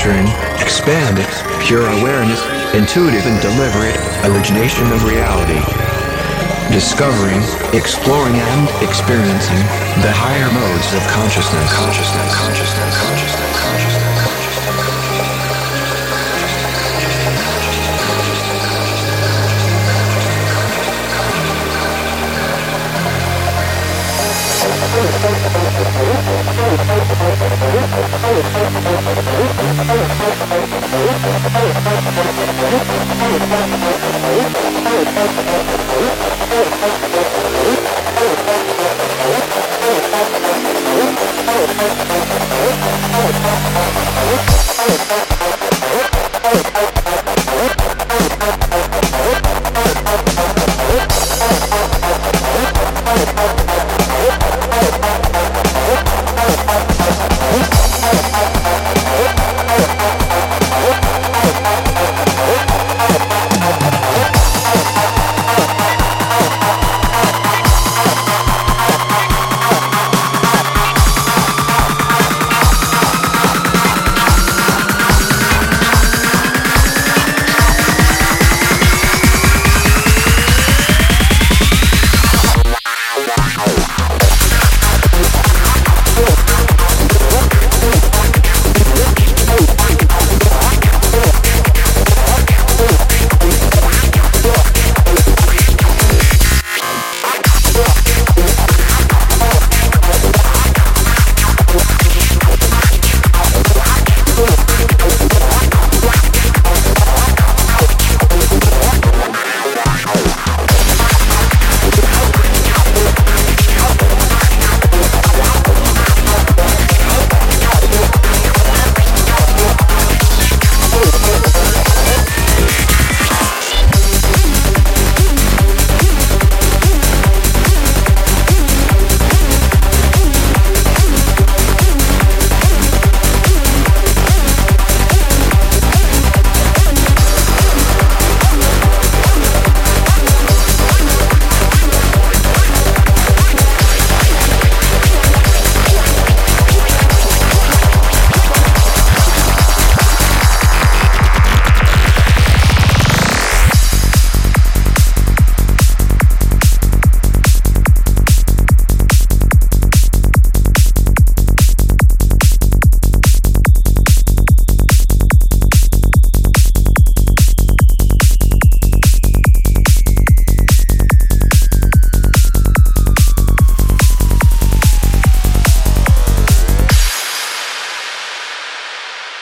entering, expanded, pure awareness, intuitive and deliberate, origination of reality. Discovering, exploring and experiencing the higher modes of consciousness. Consciousness, consciousness, consciousness, consciousness, consciousness. Thank you.